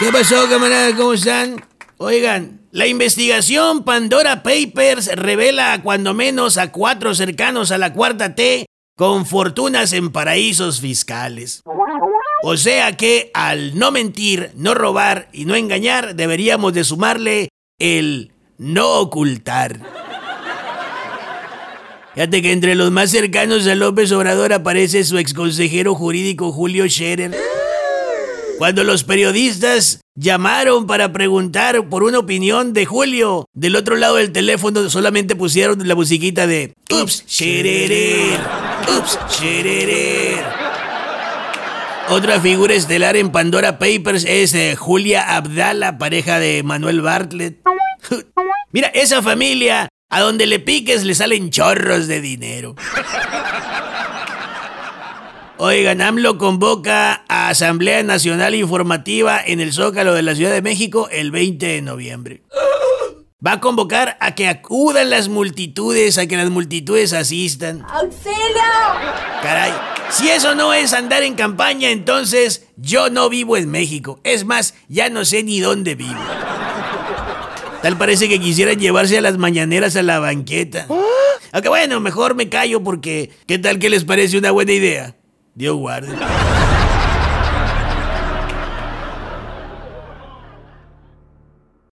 ¿Qué pasó, camarada? ¿Cómo están? Oigan, la investigación Pandora Papers revela cuando menos a cuatro cercanos a la cuarta T con fortunas en paraísos fiscales. O sea que al no mentir, no robar y no engañar, deberíamos de sumarle el no ocultar. Fíjate que entre los más cercanos a López Obrador aparece su exconsejero jurídico Julio Scherer. Cuando los periodistas llamaron para preguntar por una opinión de Julio, del otro lado del teléfono solamente pusieron la musiquita de Ups, Scherer, Ups, Scherer. Otra figura estelar en Pandora Papers es eh, Julia Abdala, pareja de Manuel Bartlett. Mira, esa familia, a donde le piques le salen chorros de dinero. Oigan, AMLO convoca a Asamblea Nacional Informativa en el Zócalo de la Ciudad de México el 20 de noviembre. Va a convocar a que acudan las multitudes, a que las multitudes asistan. ¡Auxilio! Caray, si eso no es andar en campaña, entonces yo no vivo en México. Es más, ya no sé ni dónde vivo. Tal parece que quisieran llevarse a las mañaneras a la banqueta. Aunque bueno, mejor me callo porque ¿qué tal que les parece una buena idea? Dios guarde.